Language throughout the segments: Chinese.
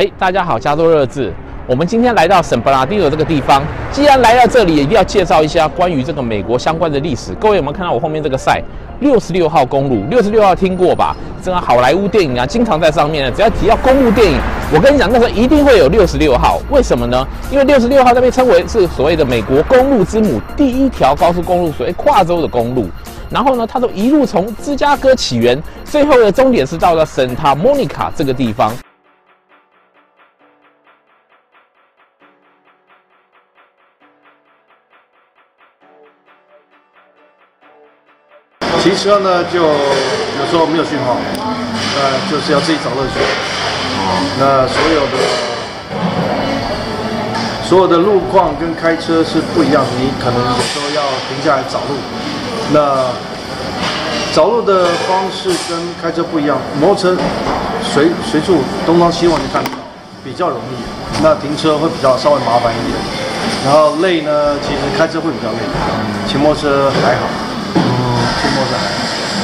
哎，大家好，加州热志。我们今天来到圣伯纳迪诺这个地方，既然来到这里，也一定要介绍一下关于这个美国相关的历史。各位有没有看到我后面这个赛六十六号公路，六十六号听过吧？这个好莱坞电影啊，经常在上面呢。只要提到公路电影，我跟你讲，那时候一定会有六十六号。为什么呢？因为六十六号这被称为是所谓的美国公路之母，第一条高速公路，所谓跨州的公路。然后呢，它都一路从芝加哥起源，最后的终点是到了 Santa Monica 这个地方。骑车呢，就有时候没有讯号，呃，就是要自己找乐趣。那所有的所有的路况跟开车是不一样的，你可能有时候要停下来找路。那找路的方式跟开车不一样，摩托车随随处东张西望就看到，比较容易。那停车会比较稍微麻烦一点。然后累呢，其实开车会比较累，骑摩托车还好。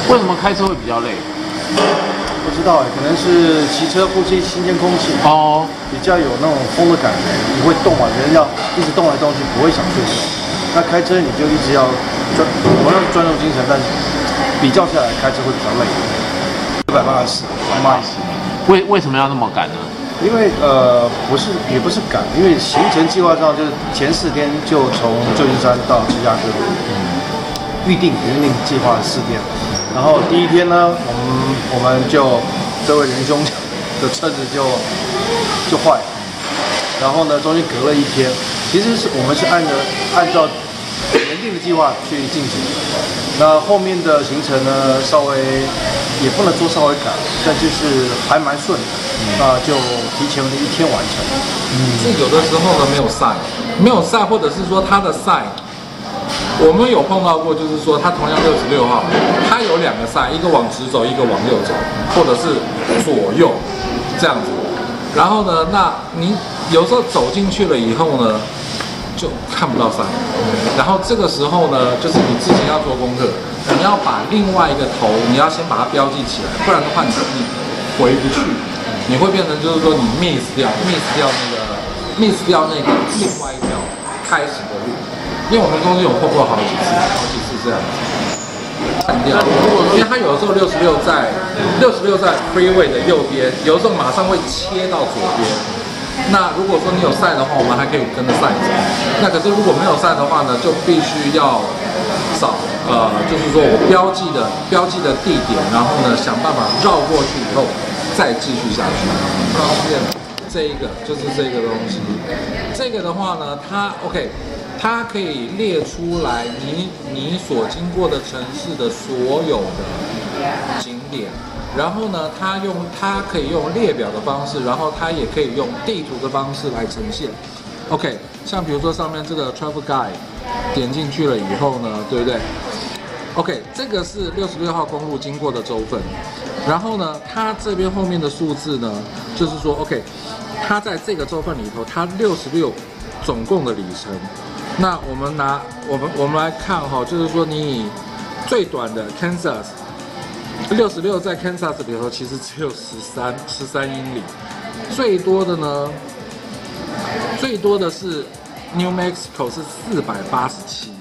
为什么开车会比较累？不知道哎，可能是骑车呼吸新鲜空气哦，比较有那种风的感觉，你会动啊，人要一直动来动去，不会想睡觉。那开车你就一直要专，同样是专注精神，但是比较下来开车会比较累。一百八十四，慢一十。为为什么要那么赶呢？因为呃，不是也不是赶，因为行程计划上就是前四天就从旧金山到芝加哥。嗯预定预定计划四天，然后第一天呢，我们我们就这位仁兄的车子就就坏，然后呢，中间隔了一天，其实是我们是按着按照原定的计划去进行，那后面的行程呢，稍微也不能说稍微赶，但就是还蛮顺的，那就提前了一天完成。嗯，是有的时候呢没有赛，没有赛，或者是说他的赛。我们有碰到过，就是说他同样六十六号，他有两个赛，一个往直走，一个往右走，或者是左右这样子。然后呢，那你有时候走进去了以后呢，就看不到赛。然后这个时候呢，就是你之前要做功课，你要把另外一个头，你要先把它标记起来，不然的话你回不去，你会变成就是说你 miss 掉，miss 掉那个 miss 掉那个另外一条开始的路。因为我们中间有碰过好几次，好几次这样子，断掉。因为它有的时候六十六在六十六在 freeway 的右边，有的时候马上会切到左边。那如果说你有赛的话，我们还可以跟着赛走。那可是如果没有赛的话呢，就必须要找呃，就是说我标记的标记的地点，然后呢想办法绕过去以后再继续下去。这一个就是这个东西，这个的话呢，它 OK。它可以列出来你你所经过的城市的所有的景点，然后呢，它用它可以用列表的方式，然后它也可以用地图的方式来呈现。OK，像比如说上面这个 Travel Guide，点进去了以后呢，对不对？OK，这个是六十六号公路经过的州份，然后呢，它这边后面的数字呢，就是说 OK，它在这个州份里头，它六十六总共的里程。那我们拿我们我们来看哈，就是说你以最短的 Kansas 六十六在 Kansas 里头其实只有十三十三英里，最多的呢，最多的是 New Mexico 是四百八十七，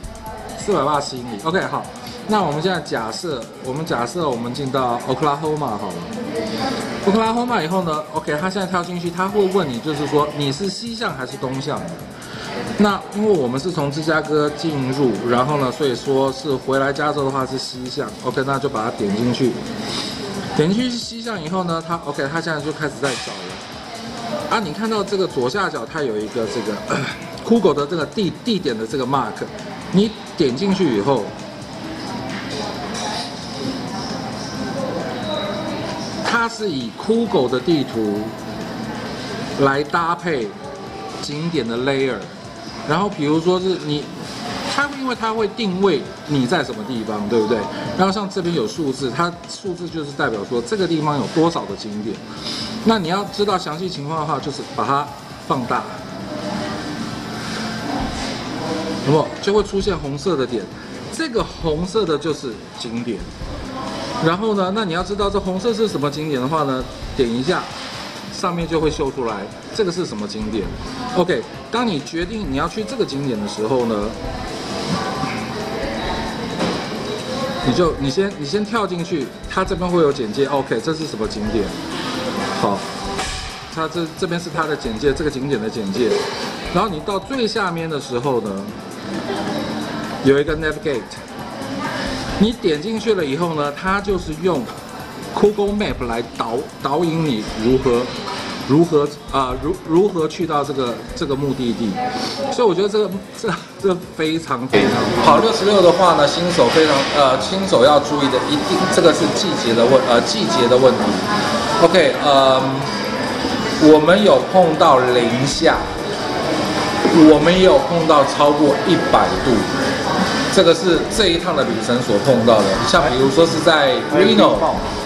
四百八十英里。OK 好，那我们现在假设我们假设我们进到 Oklahoma 好了，Oklahoma 以后呢，OK 他现在跳进去，他会问你就是说你是西向还是东向？那因为我们是从芝加哥进入，然后呢，所以说是回来加州的话是西向，OK，那就把它点进去，点进去是西向以后呢，它 OK，它现在就开始在找了。啊，你看到这个左下角它有一个这个 Google 的这个地地点的这个 mark，你点进去以后，它是以 Google 的地图来搭配景点的 layer。然后比如说是你，它因为它会定位你在什么地方，对不对？然后像这边有数字，它数字就是代表说这个地方有多少的景点。那你要知道详细情况的话，就是把它放大，那么就会出现红色的点，这个红色的就是景点。然后呢，那你要知道这红色是什么景点的话呢，点一下上面就会秀出来这个是什么景点。OK，当你决定你要去这个景点的时候呢，你就你先你先跳进去，它这边会有简介。OK，这是什么景点？好，它这这边是它的简介，这个景点的简介。然后你到最下面的时候呢，有一个 Navigate，你点进去了以后呢，它就是用 Google Map 来导导引你如何如何啊、如如何去到这个这个目的地。所以我觉得这个这这非常非常好。跑66的话呢，新手非常呃新手要注意的一定这个是季节的问呃季节的问题。OK，呃，我们有碰到零下。我们也有碰到超过一百度，这个是这一趟的旅程所碰到的。像比如说是在 Reno，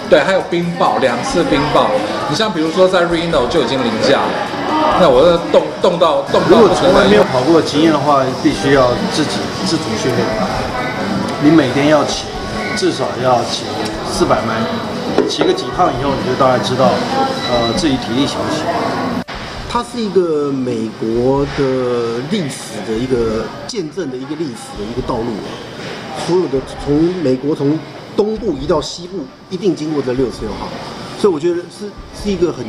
对，还有冰雹，两次冰雹。你像比如说在 Reno 就已经零下了，那我这冻冻到冻到。如果从来没有跑过的经验的话，必须要自己自主训练。你每天要骑，至少要骑四百迈，骑个几趟以后，你就大概知道，呃，自己体力行不行。它是一个美国的历史的一个见证的一个历史的一个道路啊，所有的从美国从东部移到西部，一定经过这六十六号，所以我觉得是是一个很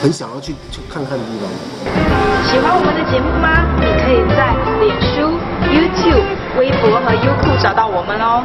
很想要去去看看的地方。喜欢我们的节目吗？你可以在脸书、YouTube、微博和优酷找到我们哦。